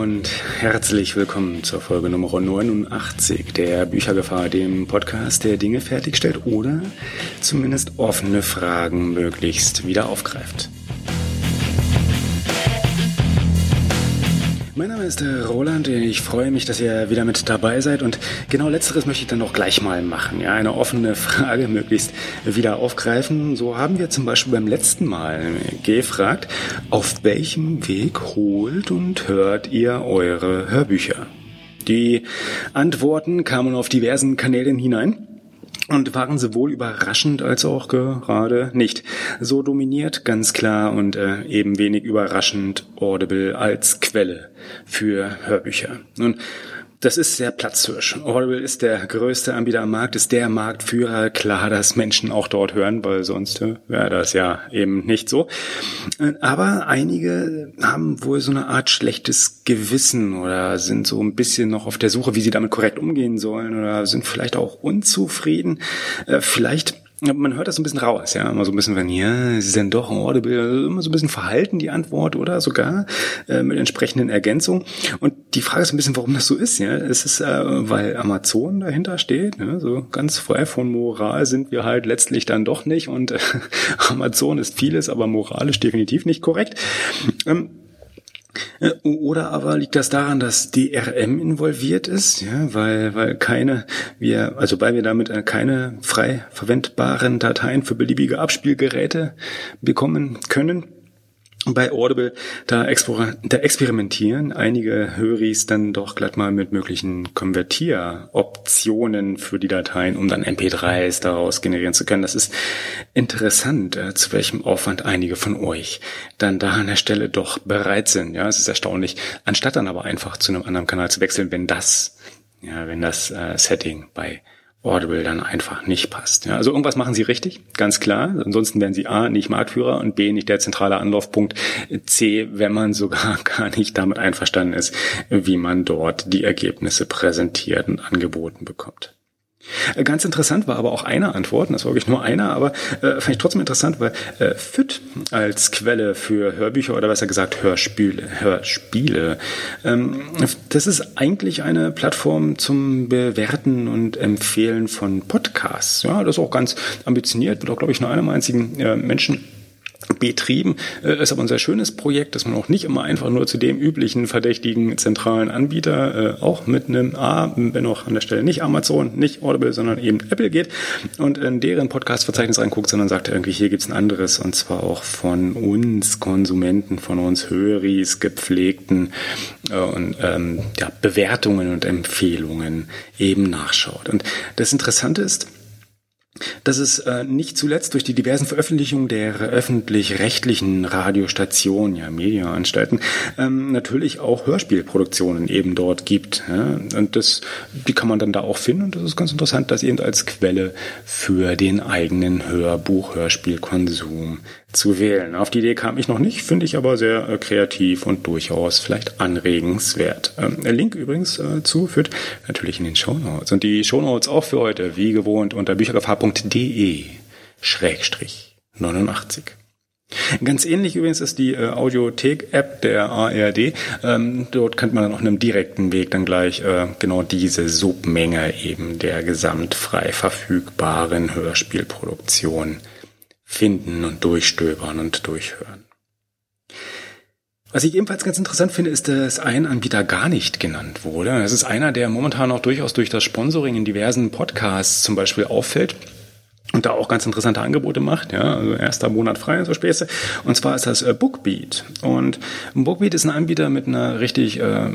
und herzlich willkommen zur Folge Nummer 89 der Büchergefahr, dem Podcast, der Dinge fertigstellt oder zumindest offene Fragen möglichst wieder aufgreift. Mein Name ist äh, Roland. Ich freue mich, dass ihr wieder mit dabei seid. Und genau letzteres möchte ich dann auch gleich mal machen. Ja, eine offene Frage möglichst wieder aufgreifen. So haben wir zum Beispiel beim letzten Mal gefragt, auf welchem Weg holt und hört ihr eure Hörbücher? Die Antworten kamen auf diversen Kanälen hinein und waren sowohl überraschend als auch gerade nicht. So dominiert ganz klar und äh, eben wenig überraschend Audible als Quelle für Hörbücher. Nun, das ist sehr platzhirsch. Audible ist der größte Anbieter am Markt, ist der Marktführer. Klar, dass Menschen auch dort hören, weil sonst äh, wäre das ja eben nicht so. Aber einige haben wohl so eine Art schlechtes Gewissen oder sind so ein bisschen noch auf der Suche, wie sie damit korrekt umgehen sollen oder sind vielleicht auch unzufrieden. Äh, vielleicht man hört das ein bisschen raus, ja, immer so ein bisschen, wenn ja, ist dann doch Audible, also immer so ein bisschen verhalten die Antwort oder sogar äh, mit entsprechenden Ergänzungen. Und die Frage ist ein bisschen, warum das so ist, ja. Es ist, äh, weil Amazon dahinter steht, ne? so ganz frei von Moral sind wir halt letztlich dann doch nicht und äh, Amazon ist vieles, aber moralisch definitiv nicht korrekt. Ähm, äh, oder aber liegt das daran, dass DRM involviert ist, ja, weil, weil keine, wir, also weil wir damit äh, keine frei verwendbaren Dateien für beliebige Abspielgeräte bekommen können? Bei Audible, da, da experimentieren einige Höris dann doch glatt mal mit möglichen Konvertieroptionen für die Dateien, um dann MP3s daraus generieren zu können. Das ist interessant, äh, zu welchem Aufwand einige von euch dann da an der Stelle doch bereit sind. Ja, es ist erstaunlich, anstatt dann aber einfach zu einem anderen Kanal zu wechseln, wenn das, ja, wenn das äh, Setting bei Audible dann einfach nicht passt. Ja, also irgendwas machen sie richtig, ganz klar. Ansonsten wären sie A, nicht Marktführer und B, nicht der zentrale Anlaufpunkt. C, wenn man sogar gar nicht damit einverstanden ist, wie man dort die Ergebnisse präsentiert und angeboten bekommt. Äh, ganz interessant war aber auch eine Antwort, das war wirklich nur einer, aber äh, fand ich trotzdem interessant, weil äh, FIT als Quelle für Hörbücher oder besser gesagt Hörspiele, Hörspiele ähm, das ist eigentlich eine Plattform zum Bewerten und Empfehlen von Podcasts. Ja, das ist auch ganz ambitioniert, wird auch, glaube ich, nur einem einzigen äh, Menschen betrieben. Äh, ist aber ein sehr schönes Projekt, dass man auch nicht immer einfach nur zu dem üblichen verdächtigen zentralen Anbieter, äh, auch mit einem A, wenn auch an der Stelle nicht Amazon, nicht Audible, sondern eben Apple geht und in deren Podcast-Verzeichnis reinguckt, sondern sagt irgendwie, hier gibt's ein anderes und zwar auch von uns Konsumenten, von uns Höris, gepflegten äh, und ähm, ja, Bewertungen und Empfehlungen eben nachschaut. Und das Interessante ist, dass es äh, nicht zuletzt durch die diversen Veröffentlichungen der öffentlich-rechtlichen Radiostationen, ja Medienanstalten, ähm, natürlich auch Hörspielproduktionen eben dort gibt. Ja? Und das, die kann man dann da auch finden. Und das ist ganz interessant, das eben als Quelle für den eigenen Hörbuch-Hörspielkonsum zu wählen. Auf die Idee kam ich noch nicht, finde ich aber sehr äh, kreativ und durchaus vielleicht anregenswert. Ähm, Link übrigens äh, zu führt natürlich in den Shownotes. Und die Shownotes auch für heute, wie gewohnt, unter büchergefahr.de Schrägstrich 89. Ganz ähnlich übrigens ist die äh, Audiothek-App der ARD. Ähm, dort könnte man dann auf einem direkten Weg dann gleich äh, genau diese Submenge eben der gesamt frei verfügbaren Hörspielproduktion finden und durchstöbern und durchhören. Was ich ebenfalls ganz interessant finde, ist, dass ein Anbieter gar nicht genannt wurde. Das ist einer, der momentan auch durchaus durch das Sponsoring in diversen Podcasts zum Beispiel auffällt und da auch ganz interessante Angebote macht, ja, also erster Monat frei, so Späße. Und zwar ist das äh, Bookbeat. Und Bookbeat ist ein Anbieter mit einer richtig äh,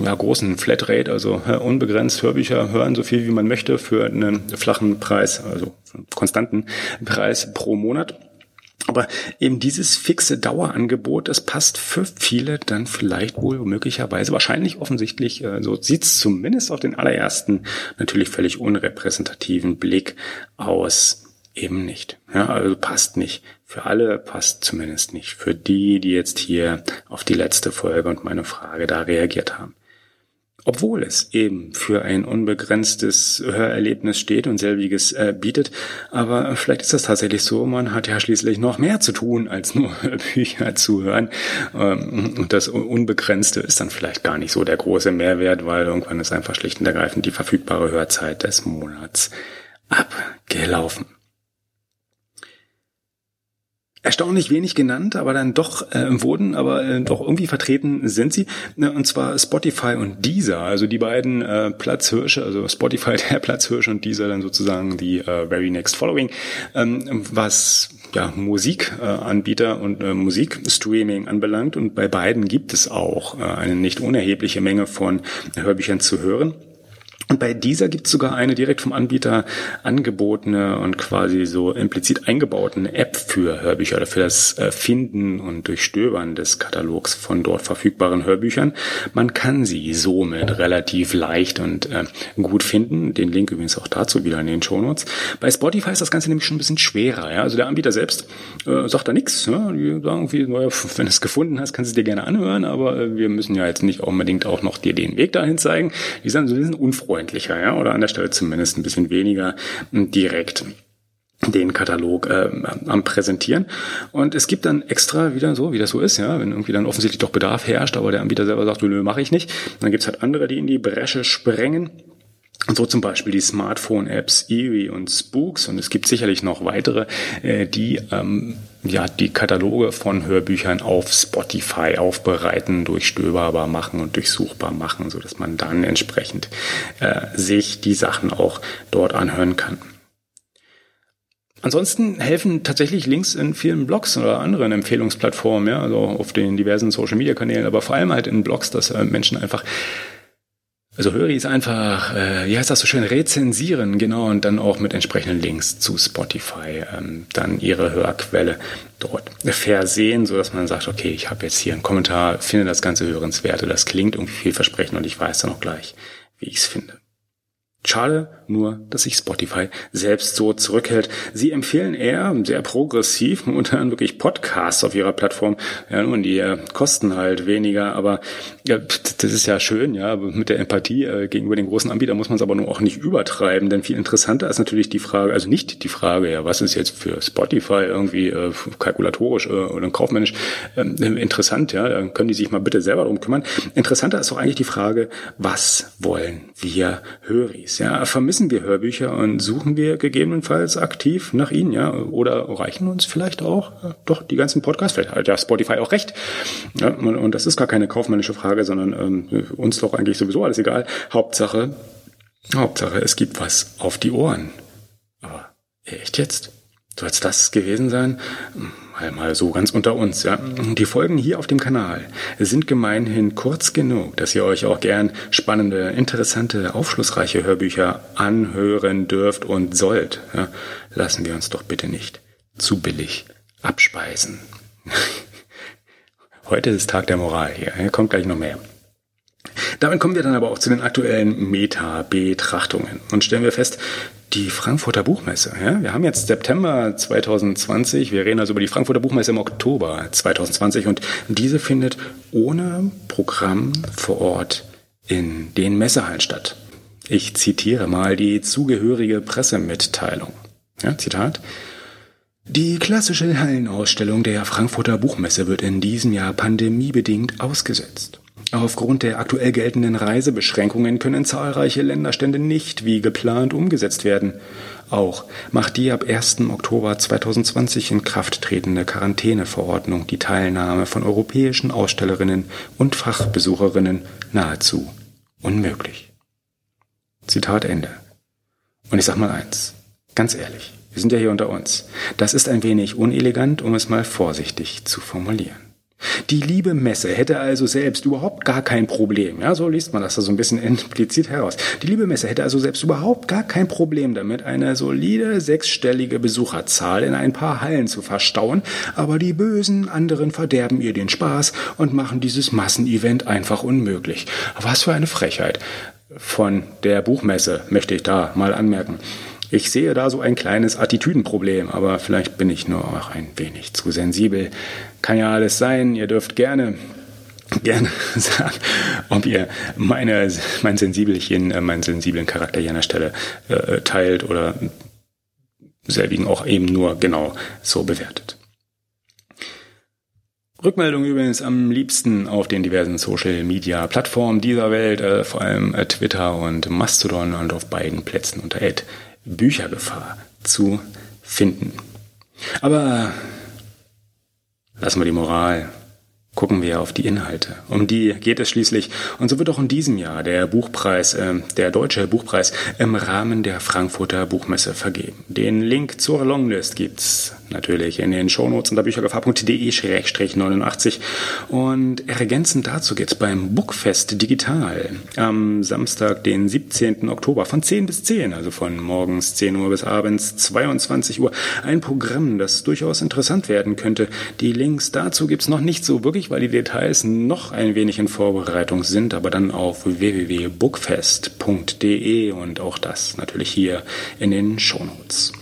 ja, großen Flatrate, also äh, unbegrenzt Hörbücher hören, so viel wie man möchte für einen flachen Preis, also konstanten Preis pro Monat. Aber eben dieses fixe Dauerangebot, das passt für viele dann vielleicht wohl möglicherweise, wahrscheinlich offensichtlich, äh, so sieht's zumindest auf den allerersten, natürlich völlig unrepräsentativen Blick aus, eben nicht. Ja, also passt nicht. Für alle passt zumindest nicht. Für die, die jetzt hier auf die letzte Folge und meine Frage da reagiert haben. Obwohl es eben für ein unbegrenztes Hörerlebnis steht und selbiges äh, bietet. Aber vielleicht ist das tatsächlich so, man hat ja schließlich noch mehr zu tun, als nur Bücher zu hören. Ähm, und das Unbegrenzte ist dann vielleicht gar nicht so der große Mehrwert, weil irgendwann ist einfach schlicht und ergreifend die verfügbare Hörzeit des Monats abgelaufen erstaunlich wenig genannt, aber dann doch äh, wurden, aber äh, doch irgendwie vertreten sind sie. Ne, und zwar Spotify und Deezer, also die beiden äh, Platzhirsche, also Spotify der Platzhirsche und Deezer dann sozusagen die äh, Very Next Following, ähm, was ja, Musikanbieter und äh, Musikstreaming anbelangt. Und bei beiden gibt es auch äh, eine nicht unerhebliche Menge von Hörbüchern zu hören. Und bei dieser gibt es sogar eine direkt vom Anbieter angebotene und quasi so implizit eingebauten App für Hörbücher oder für das äh, Finden und Durchstöbern des Katalogs von dort verfügbaren Hörbüchern. Man kann sie somit relativ leicht und äh, gut finden. Den Link übrigens auch dazu wieder in den Shownotes. Bei Spotify ist das Ganze nämlich schon ein bisschen schwerer. Ja? Also der Anbieter selbst äh, sagt da nichts. Ja? Die sagen, wie, naja, wenn du es gefunden hast, kannst du dir gerne anhören, aber äh, wir müssen ja jetzt nicht unbedingt auch noch dir den Weg dahin zeigen. Die sind so ein bisschen unfreundlich freundlicher, ja, oder an der Stelle zumindest ein bisschen weniger direkt den Katalog äh, am präsentieren. Und es gibt dann extra wieder so wie das so ist ja wenn irgendwie dann offensichtlich doch Bedarf herrscht aber der Anbieter selber sagt nö mache ich nicht dann gibt's halt andere die in die Bresche sprengen so zum Beispiel die Smartphone-Apps Eevee und Spooks und es gibt sicherlich noch weitere, äh, die ähm, ja die Kataloge von Hörbüchern auf Spotify aufbereiten, durchstöberbar machen und durchsuchbar machen, so dass man dann entsprechend äh, sich die Sachen auch dort anhören kann. Ansonsten helfen tatsächlich Links in vielen Blogs oder anderen Empfehlungsplattformen, ja, also auf den diversen Social Media Kanälen, aber vor allem halt in Blogs, dass äh, Menschen einfach also Höris einfach, äh, wie heißt das so schön, rezensieren, genau, und dann auch mit entsprechenden Links zu Spotify ähm, dann ihre Hörquelle dort versehen, so dass man sagt, okay, ich habe jetzt hier einen Kommentar, finde das Ganze hörenswert, das klingt irgendwie vielversprechend und ich weiß dann auch gleich, wie ich es finde. Schade nur, dass sich Spotify selbst so zurückhält. Sie empfehlen eher sehr progressiv, momentan wirklich Podcasts auf ihrer Plattform. Ja, nun, die äh, kosten halt weniger, aber ja, das ist ja schön, ja, mit der Empathie äh, gegenüber den großen Anbietern muss man es aber nur auch nicht übertreiben, denn viel interessanter ist natürlich die Frage, also nicht die Frage, ja, was ist jetzt für Spotify irgendwie äh, kalkulatorisch äh, oder kaufmännisch äh, interessant, ja, dann können die sich mal bitte selber drum kümmern. Interessanter ist doch eigentlich die Frage, was wollen wir Höris? Ja, vermissen wir Hörbücher und suchen wir gegebenenfalls aktiv nach ihnen, ja, oder reichen uns vielleicht auch ja, doch die ganzen Podcasts. Vielleicht hat ja Spotify auch recht. Ja, und das ist gar keine kaufmännische Frage, sondern ähm, uns doch eigentlich sowieso alles egal. Hauptsache, Hauptsache, es gibt was auf die Ohren. Aber echt jetzt? Soll es das gewesen sein? Mal, so ganz unter uns, ja. Die Folgen hier auf dem Kanal sind gemeinhin kurz genug, dass ihr euch auch gern spannende, interessante, aufschlussreiche Hörbücher anhören dürft und sollt. Ja. Lassen wir uns doch bitte nicht zu billig abspeisen. Heute ist Tag der Moral. Hier kommt gleich noch mehr. Damit kommen wir dann aber auch zu den aktuellen Meta-Betrachtungen und stellen wir fest, die Frankfurter Buchmesse. Ja? Wir haben jetzt September 2020, wir reden also über die Frankfurter Buchmesse im Oktober 2020 und diese findet ohne Programm vor Ort in den Messehallen statt. Ich zitiere mal die zugehörige Pressemitteilung. Ja, Zitat. Die klassische Hallenausstellung der Frankfurter Buchmesse wird in diesem Jahr pandemiebedingt ausgesetzt. Aufgrund der aktuell geltenden Reisebeschränkungen können zahlreiche Länderstände nicht wie geplant umgesetzt werden. Auch macht die ab 1. Oktober 2020 in Kraft tretende Quarantäneverordnung die Teilnahme von europäischen Ausstellerinnen und Fachbesucherinnen nahezu unmöglich. Zitat Ende. Und ich sag mal eins, ganz ehrlich, wir sind ja hier unter uns. Das ist ein wenig unelegant, um es mal vorsichtig zu formulieren. Die liebe Messe hätte also selbst überhaupt gar kein Problem, ja, so liest man das da so ein bisschen implizit heraus. Die liebe Messe hätte also selbst überhaupt gar kein Problem damit, eine solide sechsstellige Besucherzahl in ein paar Hallen zu verstauen, aber die bösen anderen verderben ihr den Spaß und machen dieses Massenevent einfach unmöglich. Was für eine Frechheit. Von der Buchmesse möchte ich da mal anmerken. Ich sehe da so ein kleines Attitüdenproblem, aber vielleicht bin ich nur auch ein wenig zu sensibel. Kann ja alles sein, ihr dürft gerne gerne sagen, ob ihr meine, mein Sensibelchen, äh, meinen sensiblen Charakter hier an der Stelle äh, teilt oder selbigen auch eben nur genau so bewertet. Rückmeldung übrigens am liebsten auf den diversen Social Media Plattformen dieser Welt, äh, vor allem äh, Twitter und Mastodon und auf beiden Plätzen unter Büchergefahr zu finden. Aber lassen wir die Moral gucken wir auf die Inhalte. Um die geht es schließlich. Und so wird auch in diesem Jahr der Buchpreis, äh, der deutsche Buchpreis im Rahmen der Frankfurter Buchmesse vergeben. Den Link zur Longlist gibt's natürlich in den Shownotes unter büchergefahr.de-89. Und ergänzend dazu geht's beim Bookfest Digital am Samstag, den 17. Oktober von 10 bis 10, also von morgens 10 Uhr bis abends 22 Uhr. Ein Programm, das durchaus interessant werden könnte. Die Links dazu gibt's noch nicht so wirklich, weil die Details noch ein wenig in Vorbereitung sind, aber dann auf www.bookfest.de und auch das natürlich hier in den Shownotes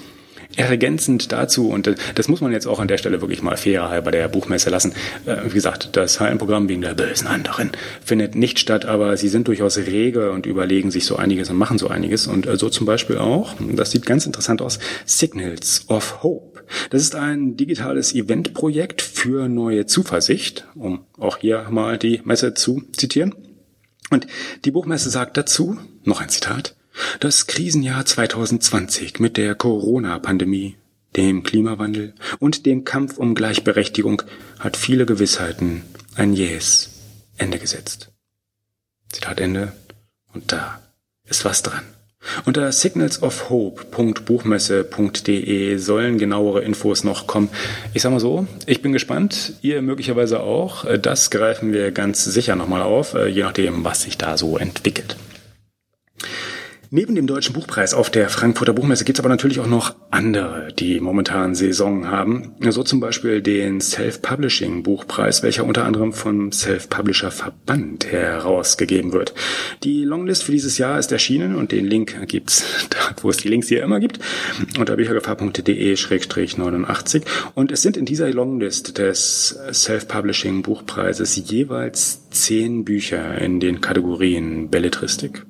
ergänzend dazu, und das muss man jetzt auch an der Stelle wirklich mal fairer bei der Buchmesse lassen, äh, wie gesagt, das HM-Programm wegen der bösen anderen findet nicht statt, aber sie sind durchaus rege und überlegen sich so einiges und machen so einiges. Und äh, so zum Beispiel auch, das sieht ganz interessant aus, Signals of Hope. Das ist ein digitales Eventprojekt für neue Zuversicht, um auch hier mal die Messe zu zitieren. Und die Buchmesse sagt dazu, noch ein Zitat, das Krisenjahr 2020 mit der Corona-Pandemie, dem Klimawandel und dem Kampf um Gleichberechtigung hat viele Gewissheiten ein jähes Ende gesetzt. Zitat Ende. Und da ist was dran. Unter signalsofhope.buchmesse.de sollen genauere Infos noch kommen. Ich sag mal so, ich bin gespannt, ihr möglicherweise auch. Das greifen wir ganz sicher nochmal auf, je nachdem, was sich da so entwickelt. Neben dem Deutschen Buchpreis auf der Frankfurter Buchmesse gibt es aber natürlich auch noch andere, die momentan Saison haben. So zum Beispiel den Self-Publishing Buchpreis, welcher unter anderem vom Self-Publisher Verband herausgegeben wird. Die Longlist für dieses Jahr ist erschienen und den Link gibt's da, wo es die Links hier immer gibt, unter büchergefahr.de-89. Und es sind in dieser Longlist des Self-Publishing Buchpreises jeweils zehn Bücher in den Kategorien Belletristik,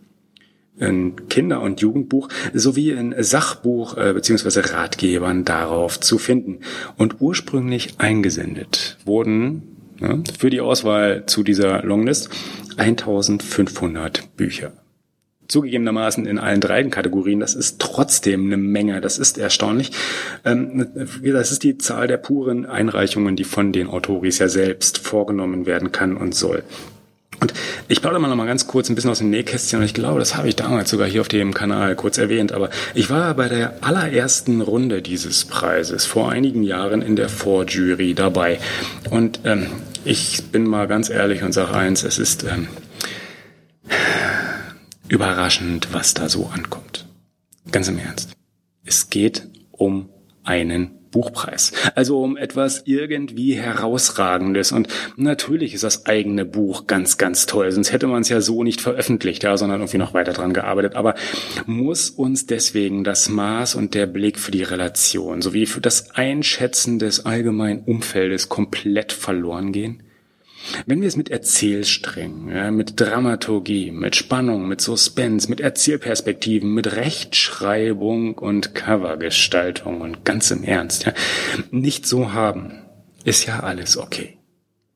in Kinder- und Jugendbuch sowie in Sachbuch äh, bzw. Ratgebern darauf zu finden. Und ursprünglich eingesendet wurden ja, für die Auswahl zu dieser Longlist 1500 Bücher. Zugegebenermaßen in allen drei Kategorien, das ist trotzdem eine Menge, das ist erstaunlich. Ähm, das ist die Zahl der puren Einreichungen, die von den Autoris ja selbst vorgenommen werden kann und soll. Und ich plaudere mal noch mal ganz kurz ein bisschen aus dem Nähkästchen und ich glaube, das habe ich damals sogar hier auf dem Kanal kurz erwähnt, aber ich war bei der allerersten Runde dieses Preises vor einigen Jahren in der Vorjury dabei und ähm, ich bin mal ganz ehrlich und sage eins, es ist ähm, überraschend, was da so ankommt. Ganz im Ernst. Es geht um einen Buchpreis. Also um etwas irgendwie herausragendes. Und natürlich ist das eigene Buch ganz, ganz toll. Sonst hätte man es ja so nicht veröffentlicht, ja, sondern irgendwie noch weiter dran gearbeitet. Aber muss uns deswegen das Maß und der Blick für die Relation sowie für das Einschätzen des allgemeinen Umfeldes komplett verloren gehen? Wenn wir es mit Erzählsträngen, mit Dramaturgie, mit Spannung, mit Suspense, mit Erzählperspektiven, mit Rechtschreibung und Covergestaltung und ganz im Ernst nicht so haben, ist ja alles okay.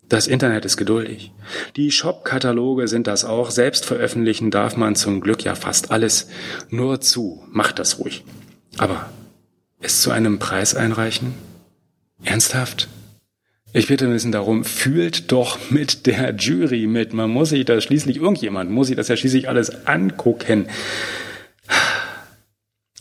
Das Internet ist geduldig. Die Shop-Kataloge sind das auch. Selbst veröffentlichen darf man zum Glück ja fast alles. Nur zu, macht das ruhig. Aber es zu einem Preis einreichen? Ernsthaft? Ich bitte ein bisschen darum, fühlt doch mit der Jury mit. Man muss sich das schließlich, irgendjemand muss sich das ja schließlich alles angucken.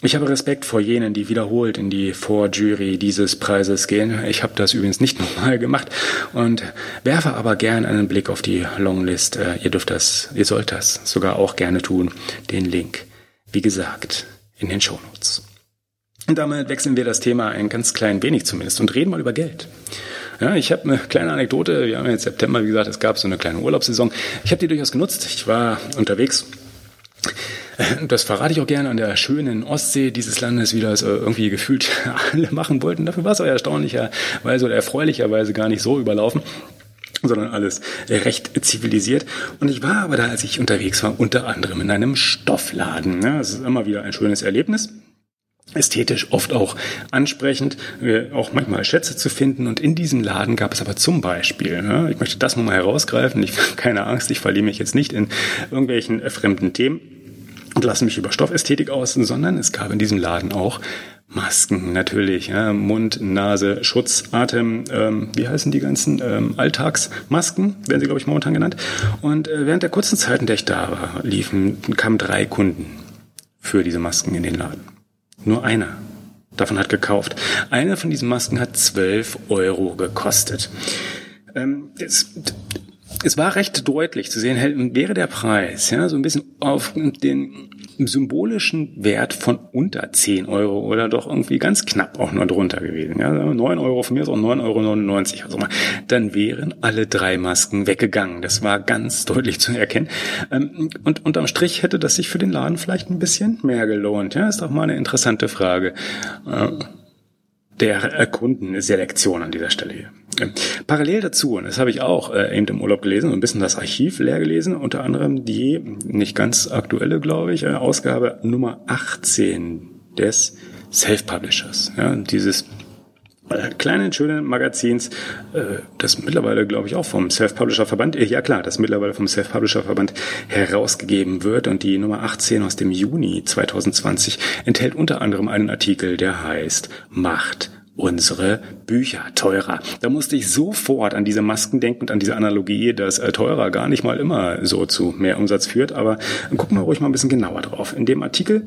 Ich habe Respekt vor jenen, die wiederholt in die Vorjury dieses Preises gehen. Ich habe das übrigens nicht nochmal gemacht und werfe aber gern einen Blick auf die Longlist. Äh, ihr dürft das, ihr sollt das sogar auch gerne tun. Den Link, wie gesagt, in den Shownotes. Und damit wechseln wir das Thema ein ganz klein wenig zumindest und reden mal über Geld. Ja, ich habe eine kleine Anekdote. Wir haben jetzt September, wie gesagt, es gab so eine kleine Urlaubssaison. Ich habe die durchaus genutzt. Ich war unterwegs. Das verrate ich auch gerne an der schönen Ostsee dieses Landes, wie das äh, irgendwie gefühlt alle machen wollten. Dafür war es aber erstaunlicherweise oder erfreulicherweise gar nicht so überlaufen. sondern alles recht zivilisiert. Und ich war aber da, als ich unterwegs war, unter anderem in einem Stoffladen. Das ist immer wieder ein schönes Erlebnis ästhetisch oft auch ansprechend, äh, auch manchmal Schätze zu finden. Und in diesem Laden gab es aber zum Beispiel, ne, ich möchte das nochmal herausgreifen, ich keine Angst, ich verliere mich jetzt nicht in irgendwelchen äh, fremden Themen und lasse mich über Stoffästhetik aus, sondern es gab in diesem Laden auch Masken natürlich, ja, Mund, Nase, Schutz, Atem, ähm, wie heißen die ganzen ähm, Alltagsmasken, werden sie glaube ich momentan genannt. Und äh, während der kurzen Zeit, in der ich da war, liefen kamen drei Kunden für diese Masken in den Laden. Nur einer davon hat gekauft. Eine von diesen Masken hat 12 Euro gekostet. Ähm, das, es war recht deutlich zu sehen, wäre der Preis ja so ein bisschen auf den symbolischen Wert von unter 10 Euro oder doch irgendwie ganz knapp auch nur drunter gewesen. Ja, 9 Euro, von mir ist auch 9,99 Euro, also mal, dann wären alle drei Masken weggegangen. Das war ganz deutlich zu erkennen. Ähm, und unterm Strich hätte das sich für den Laden vielleicht ein bisschen mehr gelohnt. Ja, ist doch mal eine interessante Frage. Der Kundenselektion an dieser Stelle hier. Ähm, parallel dazu, und das habe ich auch äh, eben im Urlaub gelesen und ein bisschen das Archiv leer gelesen, unter anderem die nicht ganz aktuelle, glaube ich, äh, Ausgabe Nummer 18 des Self-Publishers. Ja, dieses kleinen, schönen Magazins, äh, das mittlerweile, glaube ich, auch vom Self-Publisher-Verband, äh, ja klar, das mittlerweile vom Self-Publisher-Verband herausgegeben wird. Und die Nummer 18 aus dem Juni 2020 enthält unter anderem einen Artikel, der heißt Macht unsere Bücher teurer. Da musste ich sofort an diese Masken denken und an diese Analogie, dass äh, teurer gar nicht mal immer so zu mehr Umsatz führt. Aber gucken wir ruhig mal ein bisschen genauer drauf. In dem Artikel,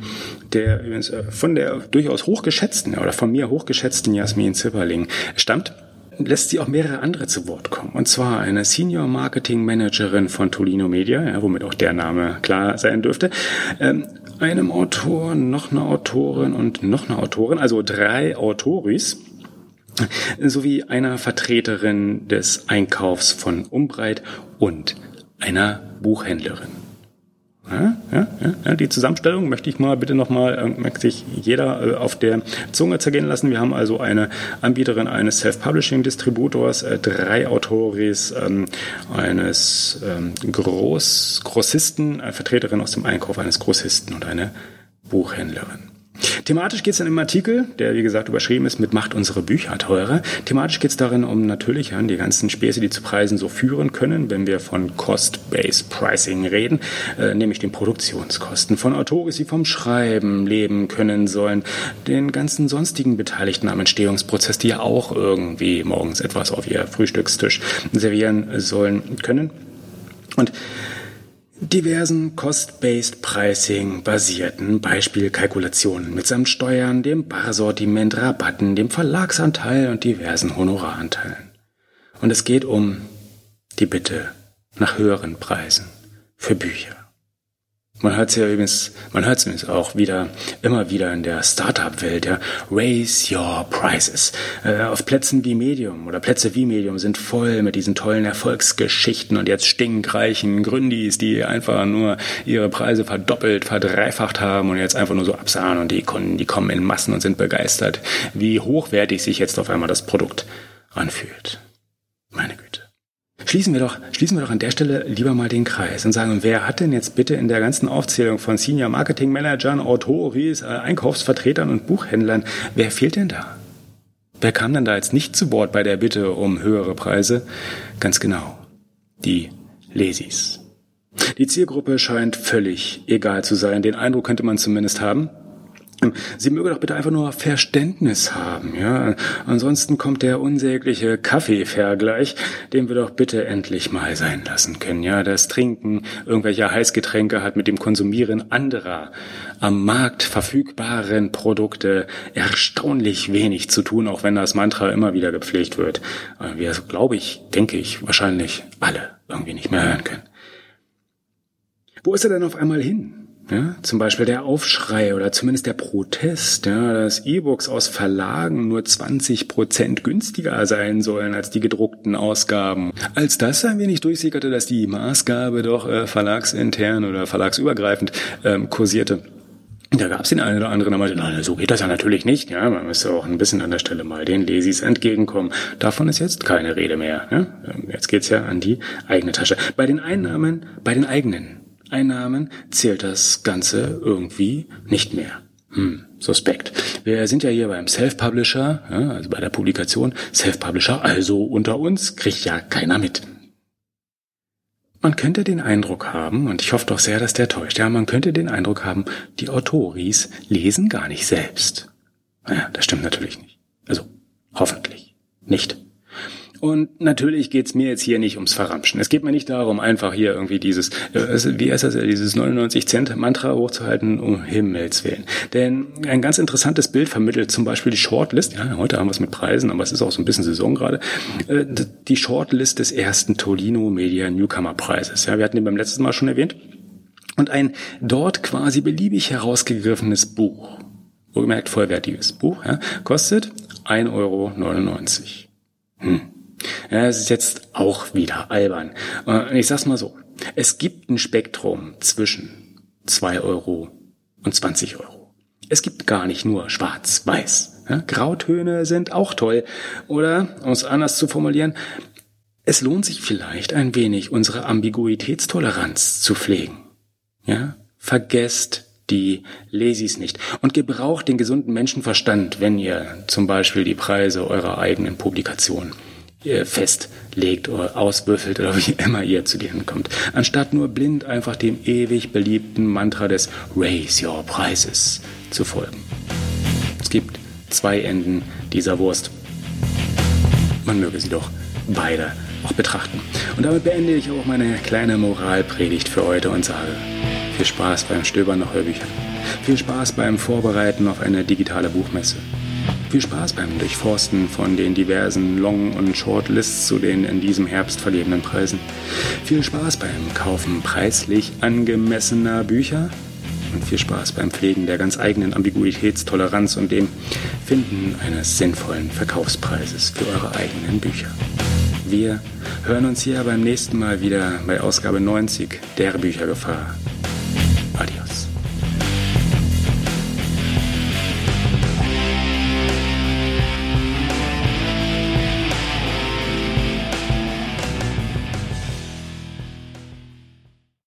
der übrigens äh, von der durchaus hochgeschätzten oder von mir hochgeschätzten Jasmin Zipperling stammt, lässt sie auch mehrere andere zu Wort kommen. Und zwar eine Senior Marketing Managerin von Tolino Media, ja, womit auch der Name klar sein dürfte, ähm, einem Autor, noch eine Autorin und noch eine Autorin, also drei Autoris, sowie einer Vertreterin des Einkaufs von Umbreit und einer Buchhändlerin. Ja, ja, ja, die Zusammenstellung möchte ich mal bitte nochmal, äh, möchte sich jeder äh, auf der Zunge zergehen lassen. Wir haben also eine Anbieterin eines Self-Publishing-Distributors, äh, drei Autoris, ähm, eines ähm, Groß, Grossisten, eine Vertreterin aus dem Einkauf eines Grossisten und eine Buchhändlerin. Thematisch geht es dann im Artikel, der wie gesagt überschrieben ist mit Macht unsere Bücher teurer. Thematisch geht es darin um natürlich die ganzen Späße, die zu Preisen so führen können, wenn wir von Cost-Based Pricing reden, äh, nämlich den Produktionskosten von Autoren, die vom Schreiben leben können sollen, den ganzen sonstigen Beteiligten am Entstehungsprozess, die ja auch irgendwie morgens etwas auf ihr Frühstückstisch servieren sollen können. Und diversen Cost-Based Pricing basierten Beispielkalkulationen mitsamt Steuern, dem Barsortiment, Rabatten, dem Verlagsanteil und diversen Honoraranteilen. Und es geht um die Bitte nach höheren Preisen für Bücher. Man hört es ja übrigens, man hört es auch wieder, immer wieder in der Startup-Welt, ja. Raise your prices. Äh, auf Plätzen wie Medium oder Plätze wie Medium sind voll mit diesen tollen Erfolgsgeschichten und jetzt stinkreichen Gründis, die einfach nur ihre Preise verdoppelt, verdreifacht haben und jetzt einfach nur so absahen und die Kunden, die kommen in Massen und sind begeistert, wie hochwertig sich jetzt auf einmal das Produkt anfühlt. Meine Güte. Schließen wir doch, schließen wir doch an der Stelle lieber mal den Kreis und sagen, wer hat denn jetzt bitte in der ganzen Aufzählung von Senior Marketing Managern, Autoris, äh, Einkaufsvertretern und Buchhändlern, wer fehlt denn da? Wer kam denn da jetzt nicht zu Wort bei der Bitte um höhere Preise? Ganz genau. Die Lesis. Die Zielgruppe scheint völlig egal zu sein. Den Eindruck könnte man zumindest haben. Sie möge doch bitte einfach nur Verständnis haben, ja. Ansonsten kommt der unsägliche Kaffeevergleich, den wir doch bitte endlich mal sein lassen können, ja. Das Trinken irgendwelcher Heißgetränke hat mit dem Konsumieren anderer am Markt verfügbaren Produkte erstaunlich wenig zu tun, auch wenn das Mantra immer wieder gepflegt wird. Wir, glaube ich, denke ich, wahrscheinlich alle irgendwie nicht mehr hören können. Wo ist er denn auf einmal hin? Ja, zum Beispiel der Aufschrei oder zumindest der Protest, ja, dass E-Books aus Verlagen nur 20 Prozent günstiger sein sollen als die gedruckten Ausgaben. Als das ein wenig durchsickerte, dass die Maßgabe doch äh, verlagsintern oder verlagsübergreifend ähm, kursierte, Da gab es den einen oder anderen, der meinte, na, so geht das ja natürlich nicht. Ja, man müsste auch ein bisschen an der Stelle mal den Lesis entgegenkommen. Davon ist jetzt keine Rede mehr. Ja? Jetzt geht's ja an die eigene Tasche. Bei den Einnahmen, bei den eigenen Einnahmen zählt das Ganze irgendwie nicht mehr. Hm, suspekt. Wir sind ja hier beim Self-Publisher, also bei der Publikation Self-Publisher, also unter uns kriegt ja keiner mit. Man könnte den Eindruck haben, und ich hoffe doch sehr, dass der täuscht, ja, man könnte den Eindruck haben, die Autoris lesen gar nicht selbst. Naja, das stimmt natürlich nicht. Also, hoffentlich nicht. Und natürlich geht's mir jetzt hier nicht ums Verramschen. Es geht mir nicht darum, einfach hier irgendwie dieses, äh, wie heißt das, dieses 99 Cent Mantra hochzuhalten, um Himmels Willen. Denn ein ganz interessantes Bild vermittelt zum Beispiel die Shortlist, ja, heute haben wir es mit Preisen, aber es ist auch so ein bisschen Saison gerade, äh, die Shortlist des ersten Tolino Media Newcomer Preises. Ja, wir hatten den beim letzten Mal schon erwähnt. Und ein dort quasi beliebig herausgegriffenes Buch, wohlgemerkt vollwertiges Buch, ja, kostet 1,99 Euro. Hm. Es ist jetzt auch wieder albern. Äh, ich sag's mal so. Es gibt ein Spektrum zwischen zwei Euro und 20 Euro. Es gibt gar nicht nur schwarz-weiß. Grautöne sind auch toll. Oder, um es anders zu formulieren, es lohnt sich vielleicht ein wenig, unsere Ambiguitätstoleranz zu pflegen. Ja? Vergesst die Lesis nicht und gebraucht den gesunden Menschenverstand, wenn ihr zum Beispiel die Preise eurer eigenen Publikation festlegt oder auswürfelt oder wie immer ihr zu denen kommt. Anstatt nur blind einfach dem ewig beliebten Mantra des Raise Your Prices zu folgen. Es gibt zwei Enden dieser Wurst. Man möge sie doch beide auch betrachten. Und damit beende ich auch meine kleine Moralpredigt für heute und sage viel Spaß beim Stöbern nach Hörbüchern. Viel Spaß beim Vorbereiten auf eine digitale Buchmesse. Viel Spaß beim Durchforsten von den diversen Long- und Shortlists zu den in diesem Herbst vergebenen Preisen. Viel Spaß beim Kaufen preislich angemessener Bücher. Und viel Spaß beim Pflegen der ganz eigenen Ambiguitätstoleranz und dem Finden eines sinnvollen Verkaufspreises für eure eigenen Bücher. Wir hören uns hier beim nächsten Mal wieder bei Ausgabe 90 der Büchergefahr.